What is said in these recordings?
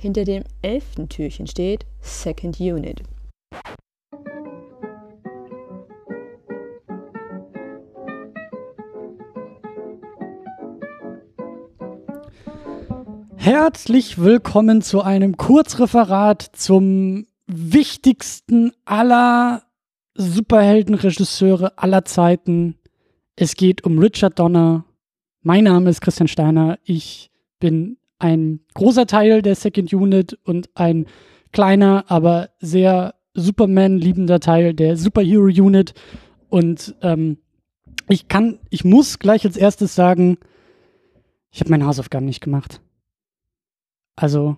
Hinter dem elften Türchen steht Second Unit. Herzlich willkommen zu einem Kurzreferat zum wichtigsten aller Superheldenregisseure aller Zeiten. Es geht um Richard Donner. Mein Name ist Christian Steiner. Ich bin ein großer Teil der Second Unit und ein kleiner, aber sehr Superman-liebender Teil der Superhero Unit. Und ähm, ich kann, ich muss gleich als erstes sagen, ich habe meine Hausaufgaben nicht gemacht. Also,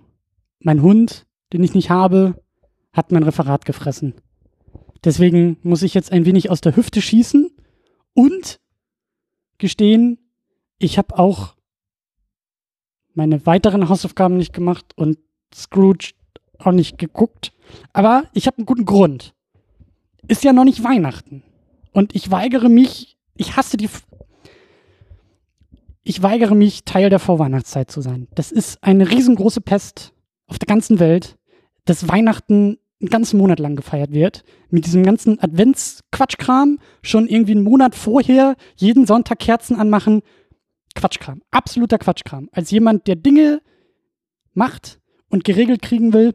mein Hund, den ich nicht habe, hat mein Referat gefressen. Deswegen muss ich jetzt ein wenig aus der Hüfte schießen und gestehen, ich habe auch meine weiteren Hausaufgaben nicht gemacht und Scrooge auch nicht geguckt. Aber ich habe einen guten Grund. Ist ja noch nicht Weihnachten. Und ich weigere mich, ich hasse die. F ich weigere mich, Teil der Vorweihnachtszeit zu sein. Das ist eine riesengroße Pest auf der ganzen Welt, dass Weihnachten einen ganzen Monat lang gefeiert wird. Mit diesem ganzen Adventsquatschkram schon irgendwie einen Monat vorher jeden Sonntag Kerzen anmachen. Quatschkram. Absoluter Quatschkram. Als jemand, der Dinge macht und geregelt kriegen will,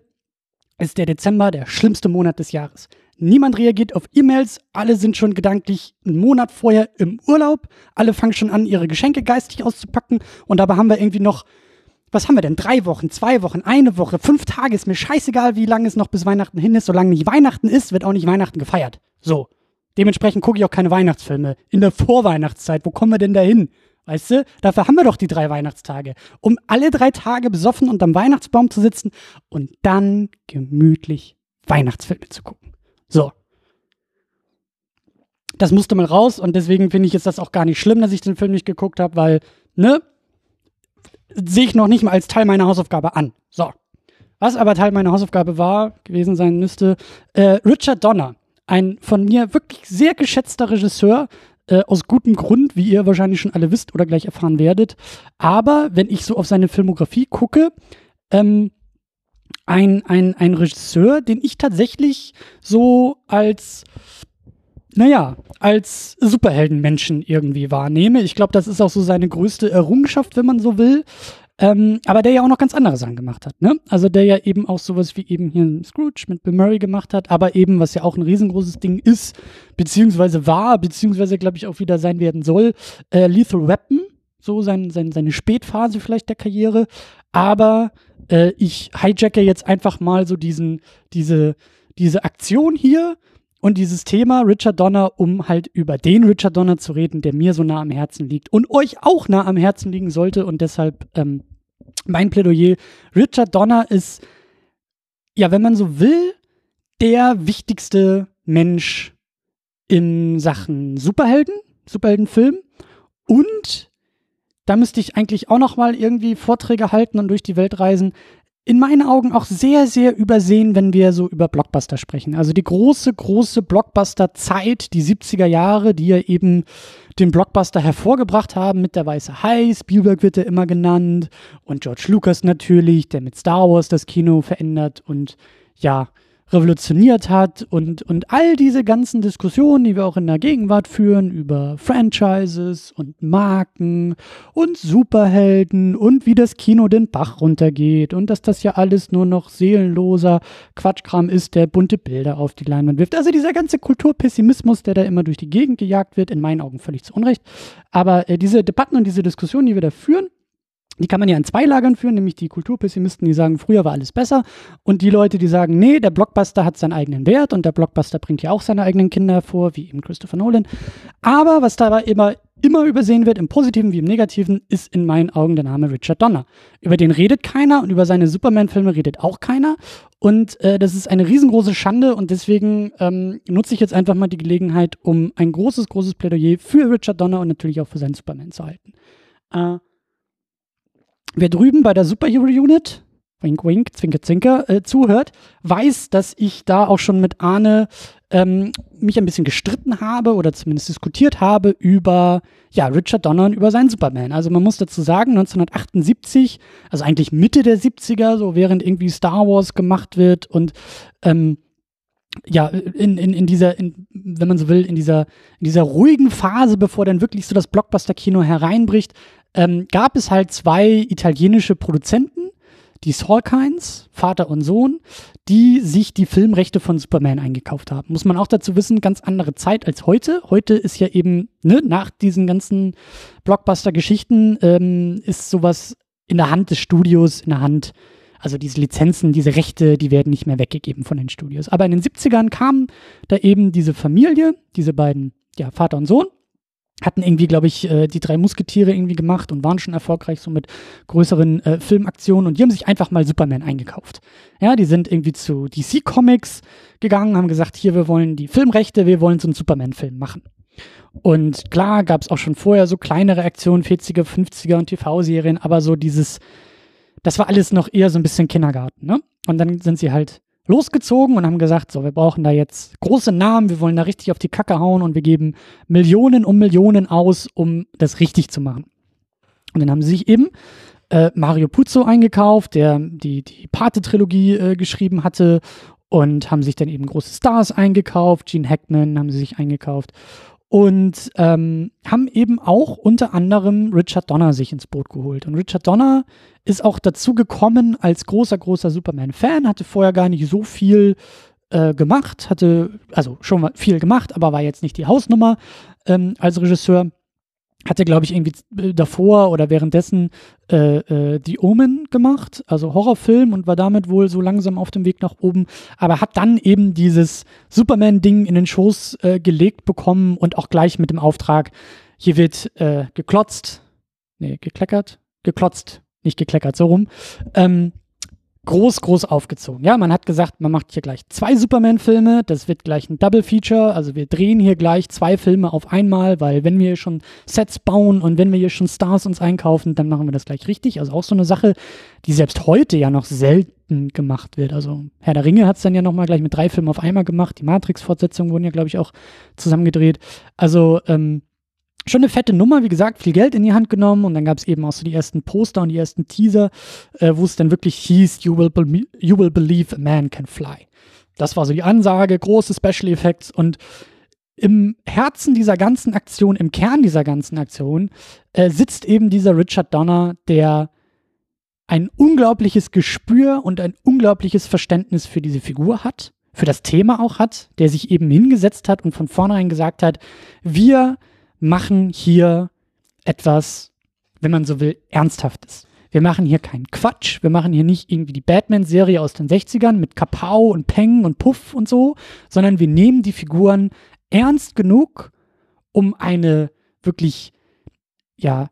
ist der Dezember der schlimmste Monat des Jahres. Niemand reagiert auf E-Mails, alle sind schon gedanklich einen Monat vorher im Urlaub, alle fangen schon an, ihre Geschenke geistig auszupacken und dabei haben wir irgendwie noch was haben wir denn? Drei Wochen, zwei Wochen, eine Woche, fünf Tage, ist mir scheißegal, wie lange es noch bis Weihnachten hin ist. Solange nicht Weihnachten ist, wird auch nicht Weihnachten gefeiert. So. Dementsprechend gucke ich auch keine Weihnachtsfilme. In der Vorweihnachtszeit, wo kommen wir denn da hin? Weißt du, dafür haben wir doch die drei Weihnachtstage. Um alle drei Tage besoffen unterm Weihnachtsbaum zu sitzen und dann gemütlich Weihnachtsfilme zu gucken. So. Das musste mal raus und deswegen finde ich jetzt das auch gar nicht schlimm, dass ich den Film nicht geguckt habe, weil, ne, sehe ich noch nicht mal als Teil meiner Hausaufgabe an. So. Was aber Teil meiner Hausaufgabe war, gewesen sein müsste, äh, Richard Donner, ein von mir wirklich sehr geschätzter Regisseur, äh, aus gutem Grund, wie ihr wahrscheinlich schon alle wisst oder gleich erfahren werdet. Aber wenn ich so auf seine Filmografie gucke, ähm, ein, ein, ein Regisseur, den ich tatsächlich so als naja, als Superheldenmenschen irgendwie wahrnehme. Ich glaube, das ist auch so seine größte Errungenschaft, wenn man so will. Ähm, aber der ja auch noch ganz andere Sachen gemacht hat, ne? Also der ja eben auch sowas wie eben hier Scrooge mit Bill Murray gemacht hat, aber eben, was ja auch ein riesengroßes Ding ist, beziehungsweise war, beziehungsweise glaube ich auch wieder sein werden soll, äh, Lethal Weapon, so sein, sein, seine Spätphase vielleicht der Karriere. Aber äh, ich hijacke jetzt einfach mal so diesen, diese, diese Aktion hier und dieses Thema Richard Donner, um halt über den Richard Donner zu reden, der mir so nah am Herzen liegt und euch auch nah am Herzen liegen sollte. Und deshalb ähm, mein Plädoyer. Richard Donner ist, ja, wenn man so will, der wichtigste Mensch in Sachen Superhelden, Superheldenfilm. Und da müsste ich eigentlich auch noch mal irgendwie Vorträge halten und durch die Welt reisen in meinen Augen auch sehr, sehr übersehen, wenn wir so über Blockbuster sprechen. Also die große, große Blockbuster-Zeit, die 70er Jahre, die ja eben den Blockbuster hervorgebracht haben mit der Weiße Hai. Spielberg wird ja immer genannt und George Lucas natürlich, der mit Star Wars das Kino verändert und ja, revolutioniert hat und, und all diese ganzen Diskussionen, die wir auch in der Gegenwart führen, über Franchises und Marken und Superhelden und wie das Kino den Bach runtergeht und dass das ja alles nur noch seelenloser Quatschkram ist, der bunte Bilder auf die Leinwand wirft. Also dieser ganze Kulturpessimismus, der da immer durch die Gegend gejagt wird, in meinen Augen völlig zu Unrecht. Aber äh, diese Debatten und diese Diskussionen, die wir da führen, die kann man ja in zwei Lagern führen, nämlich die Kulturpessimisten, die sagen, früher war alles besser, und die Leute, die sagen, nee, der Blockbuster hat seinen eigenen Wert und der Blockbuster bringt ja auch seine eigenen Kinder hervor, wie eben Christopher Nolan. Aber was dabei immer, immer übersehen wird, im Positiven wie im Negativen, ist in meinen Augen der Name Richard Donner. Über den redet keiner und über seine Superman-Filme redet auch keiner. Und äh, das ist eine riesengroße Schande und deswegen ähm, nutze ich jetzt einfach mal die Gelegenheit, um ein großes, großes Plädoyer für Richard Donner und natürlich auch für seinen Superman zu halten. Äh, Wer drüben bei der Superhero Unit wink, wink, zwinker, zwinker, äh, zuhört, weiß, dass ich da auch schon mit Arne ähm, mich ein bisschen gestritten habe oder zumindest diskutiert habe über ja, Richard Donner und über seinen Superman. Also man muss dazu sagen, 1978, also eigentlich Mitte der 70er, so während irgendwie Star Wars gemacht wird und ähm, ja, in, in, in dieser, in, wenn man so will, in dieser, in dieser ruhigen Phase, bevor dann wirklich so das Blockbuster-Kino hereinbricht, ähm, gab es halt zwei italienische Produzenten, die Salkinds, Vater und Sohn, die sich die Filmrechte von Superman eingekauft haben. Muss man auch dazu wissen, ganz andere Zeit als heute. Heute ist ja eben, ne, nach diesen ganzen Blockbuster-Geschichten, ähm, ist sowas in der Hand des Studios, in der Hand, also diese Lizenzen, diese Rechte, die werden nicht mehr weggegeben von den Studios. Aber in den 70ern kam da eben diese Familie, diese beiden, ja, Vater und Sohn, hatten irgendwie, glaube ich, äh, die drei Musketiere irgendwie gemacht und waren schon erfolgreich so mit größeren äh, Filmaktionen und die haben sich einfach mal Superman eingekauft. Ja, die sind irgendwie zu DC Comics gegangen, haben gesagt, hier, wir wollen die Filmrechte, wir wollen so einen Superman-Film machen. Und klar gab es auch schon vorher so kleinere Aktionen, 40er, 50er und TV-Serien, aber so dieses, das war alles noch eher so ein bisschen Kindergarten, ne? Und dann sind sie halt losgezogen und haben gesagt, so, wir brauchen da jetzt große Namen, wir wollen da richtig auf die Kacke hauen und wir geben Millionen um Millionen aus, um das richtig zu machen. Und dann haben sie sich eben äh, Mario Puzo eingekauft, der die, die Pate-Trilogie äh, geschrieben hatte und haben sich dann eben große Stars eingekauft, Gene Hackman haben sie sich eingekauft und ähm, haben eben auch unter anderem Richard Donner sich ins Boot geholt. Und Richard Donner ist auch dazu gekommen als großer, großer Superman-Fan, hatte vorher gar nicht so viel äh, gemacht, hatte also schon viel gemacht, aber war jetzt nicht die Hausnummer ähm, als Regisseur hatte, glaube ich, irgendwie äh, davor oder währenddessen äh, äh, The Omen gemacht, also Horrorfilm und war damit wohl so langsam auf dem Weg nach oben, aber hat dann eben dieses Superman-Ding in den Schoß äh, gelegt bekommen und auch gleich mit dem Auftrag, hier wird äh, geklotzt, nee, gekleckert, geklotzt, nicht gekleckert, so rum, ähm, groß, groß aufgezogen. Ja, man hat gesagt, man macht hier gleich zwei Superman-Filme, das wird gleich ein Double Feature, also wir drehen hier gleich zwei Filme auf einmal, weil wenn wir hier schon Sets bauen und wenn wir hier schon Stars uns einkaufen, dann machen wir das gleich richtig. Also auch so eine Sache, die selbst heute ja noch selten gemacht wird. Also Herr der Ringe hat es dann ja nochmal gleich mit drei Filmen auf einmal gemacht. Die Matrix-Fortsetzungen wurden ja, glaube ich, auch zusammengedreht. Also ähm, schon eine fette Nummer, wie gesagt, viel Geld in die Hand genommen und dann gab es eben auch so die ersten Poster und die ersten Teaser, äh, wo es dann wirklich hieß, you will, you will believe a man can fly. Das war so die Ansage, große Special Effects und im Herzen dieser ganzen Aktion, im Kern dieser ganzen Aktion, äh, sitzt eben dieser Richard Donner, der ein unglaubliches Gespür und ein unglaubliches Verständnis für diese Figur hat, für das Thema auch hat, der sich eben hingesetzt hat und von vornherein gesagt hat, wir machen hier etwas, wenn man so will, Ernsthaftes. Wir machen hier keinen Quatsch. Wir machen hier nicht irgendwie die Batman-Serie aus den 60ern mit Kapau und Peng und Puff und so, sondern wir nehmen die Figuren ernst genug, um eine wirklich, ja,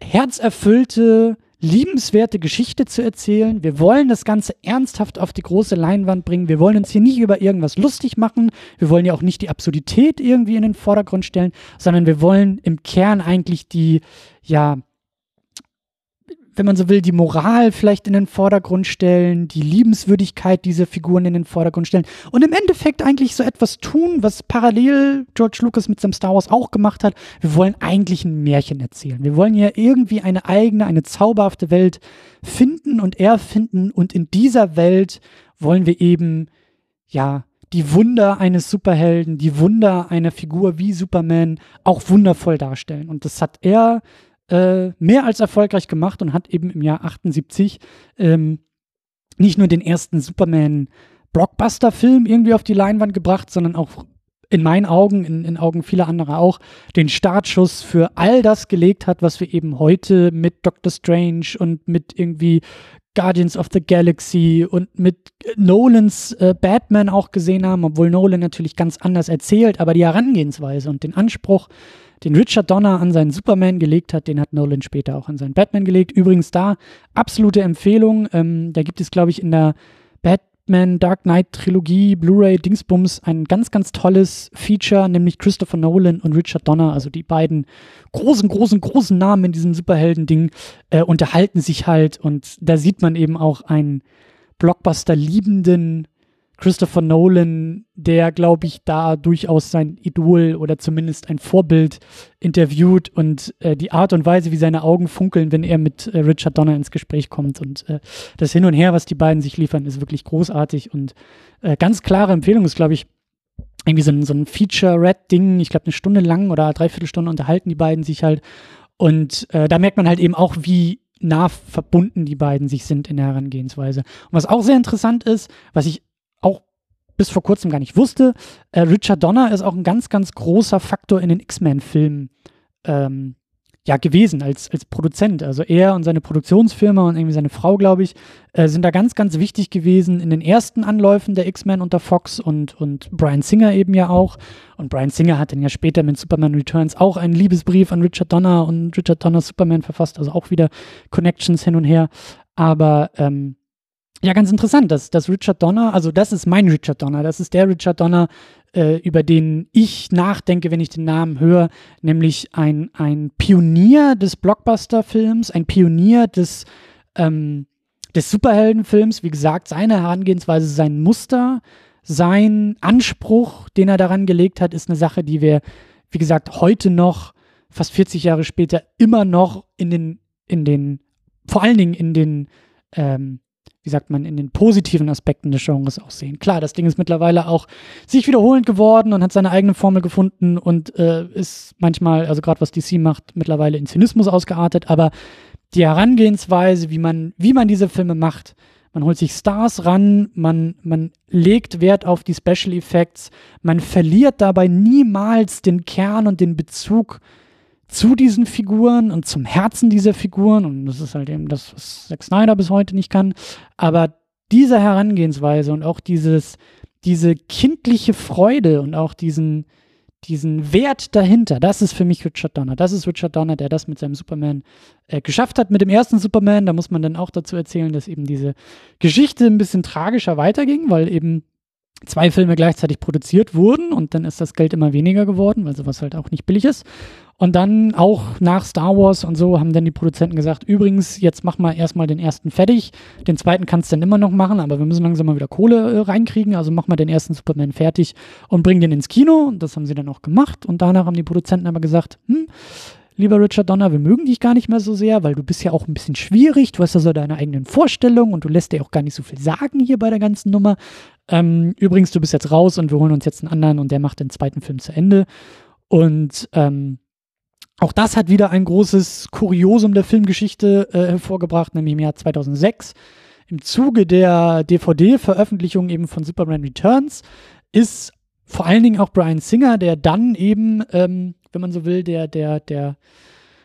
herzerfüllte, liebenswerte Geschichte zu erzählen. Wir wollen das Ganze ernsthaft auf die große Leinwand bringen. Wir wollen uns hier nicht über irgendwas lustig machen. Wir wollen ja auch nicht die Absurdität irgendwie in den Vordergrund stellen, sondern wir wollen im Kern eigentlich die, ja, wenn man so will, die Moral vielleicht in den Vordergrund stellen, die Liebenswürdigkeit dieser Figuren in den Vordergrund stellen und im Endeffekt eigentlich so etwas tun, was parallel George Lucas mit seinem Star Wars auch gemacht hat. Wir wollen eigentlich ein Märchen erzählen. Wir wollen ja irgendwie eine eigene, eine zauberhafte Welt finden und erfinden und in dieser Welt wollen wir eben, ja, die Wunder eines Superhelden, die Wunder einer Figur wie Superman auch wundervoll darstellen. Und das hat er äh, mehr als erfolgreich gemacht und hat eben im Jahr 78 ähm, nicht nur den ersten Superman-Blockbuster-Film irgendwie auf die Leinwand gebracht, sondern auch in meinen Augen, in, in Augen vieler anderer auch, den Startschuss für all das gelegt hat, was wir eben heute mit Doctor Strange und mit irgendwie Guardians of the Galaxy und mit Nolans äh, Batman auch gesehen haben, obwohl Nolan natürlich ganz anders erzählt, aber die Herangehensweise und den Anspruch, den Richard Donner an seinen Superman gelegt hat, den hat Nolan später auch an seinen Batman gelegt. Übrigens da absolute Empfehlung. Ähm, da gibt es, glaube ich, in der Bat Batman Dark Knight Trilogie, Blu-ray, Dingsbums ein ganz, ganz tolles Feature, nämlich Christopher Nolan und Richard Donner, also die beiden großen, großen, großen Namen in diesem Superhelden-Ding, äh, unterhalten sich halt und da sieht man eben auch einen Blockbuster-liebenden Christopher Nolan, der, glaube ich, da durchaus sein Idol oder zumindest ein Vorbild interviewt und äh, die Art und Weise, wie seine Augen funkeln, wenn er mit äh, Richard Donner ins Gespräch kommt und äh, das Hin und Her, was die beiden sich liefern, ist wirklich großartig und äh, ganz klare Empfehlung ist, glaube ich, irgendwie so ein, so ein Feature-Red-Ding, ich glaube, eine Stunde lang oder dreiviertel Stunde unterhalten die beiden sich halt und äh, da merkt man halt eben auch, wie nah verbunden die beiden sich sind in der Herangehensweise. Und was auch sehr interessant ist, was ich auch bis vor kurzem gar nicht wusste, äh, Richard Donner ist auch ein ganz, ganz großer Faktor in den X-Men-Filmen ähm, ja, gewesen als, als Produzent. Also er und seine Produktionsfirma und irgendwie seine Frau, glaube ich, äh, sind da ganz, ganz wichtig gewesen in den ersten Anläufen der X-Men unter Fox und, und Brian Singer eben ja auch. Und Brian Singer hat dann ja später mit Superman Returns auch einen Liebesbrief an Richard Donner und Richard Donner Superman verfasst, also auch wieder Connections hin und her. Aber ähm, ja, ganz interessant, dass, dass Richard Donner, also das ist mein Richard Donner, das ist der Richard Donner, äh, über den ich nachdenke, wenn ich den Namen höre, nämlich ein, ein Pionier des Blockbuster-Films, ein Pionier des, ähm, des Superheldenfilms, wie gesagt, seine Herangehensweise, sein Muster, sein Anspruch, den er daran gelegt hat, ist eine Sache, die wir, wie gesagt, heute noch, fast 40 Jahre später, immer noch in den, in den, vor allen Dingen in den, ähm, wie sagt man, in den positiven Aspekten des Genres auch sehen. Klar, das Ding ist mittlerweile auch sich wiederholend geworden und hat seine eigene Formel gefunden und äh, ist manchmal, also gerade was DC macht, mittlerweile in Zynismus ausgeartet, aber die Herangehensweise, wie man, wie man diese Filme macht, man holt sich Stars ran, man, man legt Wert auf die Special Effects, man verliert dabei niemals den Kern und den Bezug zu diesen Figuren und zum Herzen dieser Figuren. Und das ist halt eben das, was Zack Snyder bis heute nicht kann. Aber diese Herangehensweise und auch dieses, diese kindliche Freude und auch diesen, diesen Wert dahinter, das ist für mich Richard Donner. Das ist Richard Donner, der das mit seinem Superman äh, geschafft hat. Mit dem ersten Superman, da muss man dann auch dazu erzählen, dass eben diese Geschichte ein bisschen tragischer weiterging, weil eben zwei Filme gleichzeitig produziert wurden und dann ist das Geld immer weniger geworden, weil sowas halt auch nicht billig ist. Und dann auch nach Star Wars und so haben dann die Produzenten gesagt, übrigens, jetzt mach mal erstmal den ersten fertig. Den zweiten kannst du dann immer noch machen, aber wir müssen langsam mal wieder Kohle äh, reinkriegen. Also mach mal den ersten Superman fertig und bring den ins Kino. Und das haben sie dann auch gemacht. Und danach haben die Produzenten aber gesagt, hm, lieber Richard Donner, wir mögen dich gar nicht mehr so sehr, weil du bist ja auch ein bisschen schwierig. Du hast ja so deine eigenen Vorstellungen und du lässt dir auch gar nicht so viel sagen hier bei der ganzen Nummer. Ähm, übrigens, du bist jetzt raus und wir holen uns jetzt einen anderen und der macht den zweiten Film zu Ende. Und ähm, auch das hat wieder ein großes Kuriosum der Filmgeschichte äh, hervorgebracht, nämlich im Jahr 2006. Im Zuge der DVD-Veröffentlichung eben von Superman Returns ist vor allen Dingen auch Brian Singer, der dann eben, ähm, wenn man so will, der, der, der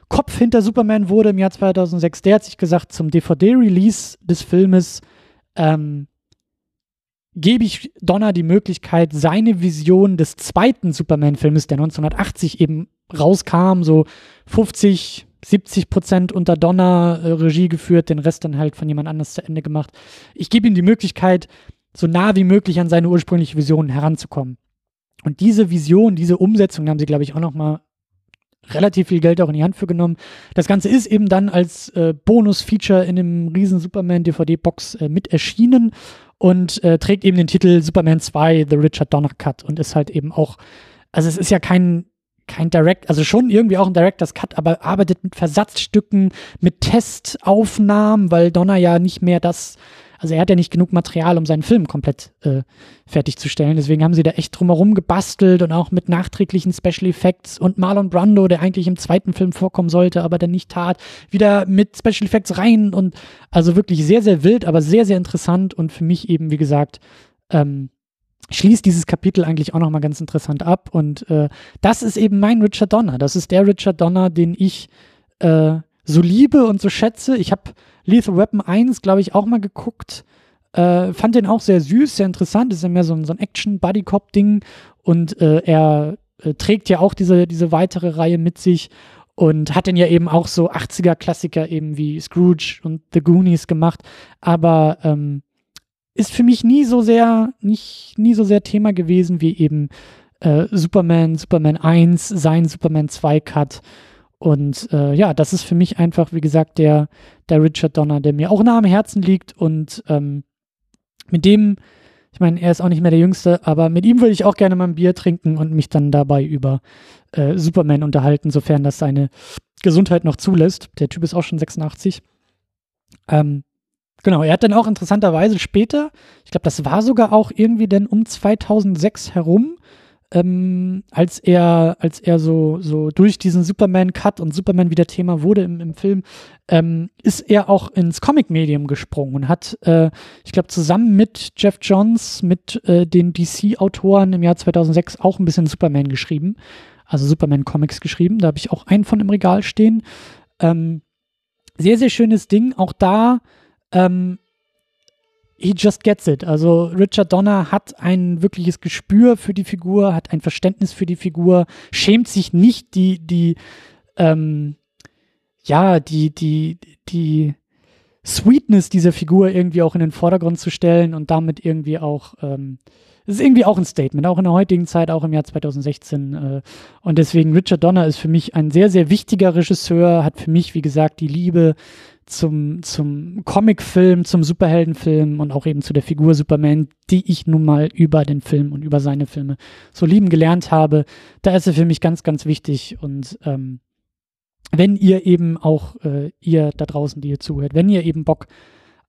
Kopf hinter Superman wurde im Jahr 2006, der hat sich gesagt, zum DVD-Release des Filmes ähm, gebe ich Donner die Möglichkeit, seine Vision des zweiten Superman-Filmes, der 1980 eben rauskam, so 50, 70 Prozent unter Donner äh, Regie geführt, den Rest dann halt von jemand anders zu Ende gemacht. Ich gebe ihm die Möglichkeit, so nah wie möglich an seine ursprüngliche Vision heranzukommen. Und diese Vision, diese Umsetzung, da haben sie, glaube ich, auch noch mal relativ viel Geld auch in die Hand für genommen. Das Ganze ist eben dann als äh, Bonus-Feature in einem riesen Superman-DVD-Box äh, mit erschienen und äh, trägt eben den Titel Superman 2, The Richard Donner Cut und ist halt eben auch, also es ist ja kein kein Direct, also schon irgendwie auch ein Director's Cut, aber arbeitet mit Versatzstücken, mit Testaufnahmen, weil Donner ja nicht mehr das, also er hat ja nicht genug Material, um seinen Film komplett äh, fertigzustellen. Deswegen haben sie da echt drumherum gebastelt und auch mit nachträglichen Special Effects und Marlon Brando, der eigentlich im zweiten Film vorkommen sollte, aber dann nicht tat, wieder mit Special Effects rein und also wirklich sehr, sehr wild, aber sehr, sehr interessant und für mich eben, wie gesagt, ähm, schließt dieses Kapitel eigentlich auch nochmal ganz interessant ab. Und äh, das ist eben mein Richard Donner. Das ist der Richard Donner, den ich äh, so liebe und so schätze. Ich habe Lethal Weapon 1, glaube ich, auch mal geguckt. Äh, fand den auch sehr süß, sehr interessant. Ist ja mehr so ein, so ein Action-Buddy-Cop-Ding. Und äh, er äh, trägt ja auch diese, diese weitere Reihe mit sich und hat den ja eben auch so 80er-Klassiker eben wie Scrooge und The Goonies gemacht. Aber ähm, ist für mich nie so sehr, nicht, nie so sehr Thema gewesen wie eben äh, Superman, Superman 1, sein Superman 2 Cut. Und äh, ja, das ist für mich einfach, wie gesagt, der, der Richard Donner, der mir auch nah am Herzen liegt und ähm, mit dem, ich meine, er ist auch nicht mehr der Jüngste, aber mit ihm würde ich auch gerne mal ein Bier trinken und mich dann dabei über äh, Superman unterhalten, sofern das seine Gesundheit noch zulässt. Der Typ ist auch schon 86. Ähm, genau, er hat dann auch interessanterweise später, ich glaube, das war sogar auch irgendwie dann um 2006 herum, ähm, als er, als er so, so durch diesen Superman-Cut und Superman wieder Thema wurde im, im Film, ähm, ist er auch ins Comic-Medium gesprungen und hat, äh, ich glaube, zusammen mit Jeff Johns, mit äh, den DC-Autoren im Jahr 2006 auch ein bisschen Superman geschrieben, also Superman-Comics geschrieben. Da habe ich auch einen von im Regal stehen. Ähm, sehr, sehr schönes Ding. Auch da ähm, he just gets it. Also Richard Donner hat ein wirkliches Gespür für die Figur, hat ein Verständnis für die Figur, schämt sich nicht, die, die, ähm, ja, die, die, die Sweetness dieser Figur irgendwie auch in den Vordergrund zu stellen und damit irgendwie auch, ähm, ist irgendwie auch ein Statement, auch in der heutigen Zeit, auch im Jahr 2016. Äh, und deswegen Richard Donner ist für mich ein sehr, sehr wichtiger Regisseur, hat für mich, wie gesagt, die Liebe zum, zum Comicfilm, zum Superheldenfilm und auch eben zu der Figur Superman, die ich nun mal über den Film und über seine Filme so lieben gelernt habe. Da ist er für mich ganz, ganz wichtig und ähm, wenn ihr eben auch, äh, ihr da draußen, die ihr zuhört, wenn ihr eben Bock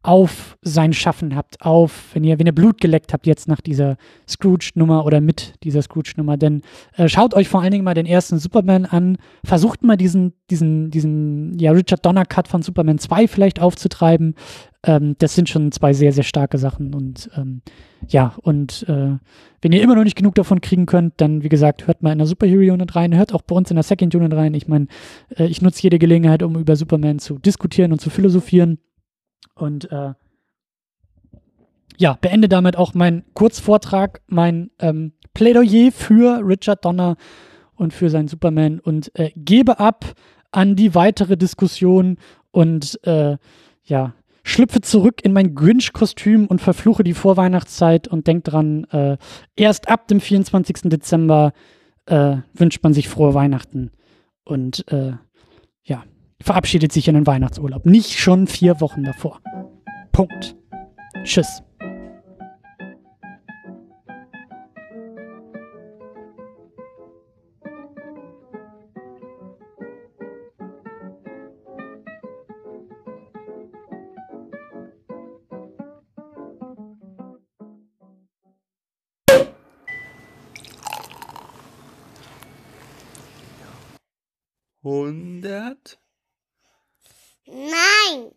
auf sein Schaffen habt, auf, wenn ihr, wenn ihr Blut geleckt habt jetzt nach dieser Scrooge-Nummer oder mit dieser Scrooge-Nummer, denn äh, schaut euch vor allen Dingen mal den ersten Superman an, versucht mal diesen, diesen, diesen, ja, Richard Donner-Cut von Superman 2 vielleicht aufzutreiben. Ähm, das sind schon zwei sehr, sehr starke Sachen und ähm, ja, und äh, wenn ihr immer noch nicht genug davon kriegen könnt, dann, wie gesagt, hört mal in der Superhero-Unit rein, hört auch bei uns in der Second-Unit rein. Ich meine, äh, ich nutze jede Gelegenheit, um über Superman zu diskutieren und zu philosophieren. Und äh, ja, beende damit auch meinen Kurzvortrag, mein ähm, Plädoyer für Richard Donner und für seinen Superman und äh, gebe ab an die weitere Diskussion und äh, ja, schlüpfe zurück in mein Grinch-Kostüm und verfluche die Vorweihnachtszeit und denk dran, äh, erst ab dem 24. Dezember äh, wünscht man sich frohe Weihnachten. Und äh, verabschiedet sich in den Weihnachtsurlaub. Nicht schon vier Wochen davor. Punkt. Tschüss. Hundert Nein,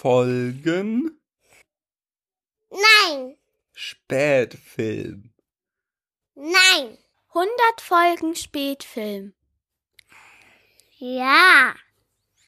Folgen nein, Spätfilm. nein. 100 Folgen Spätfilm. Ja.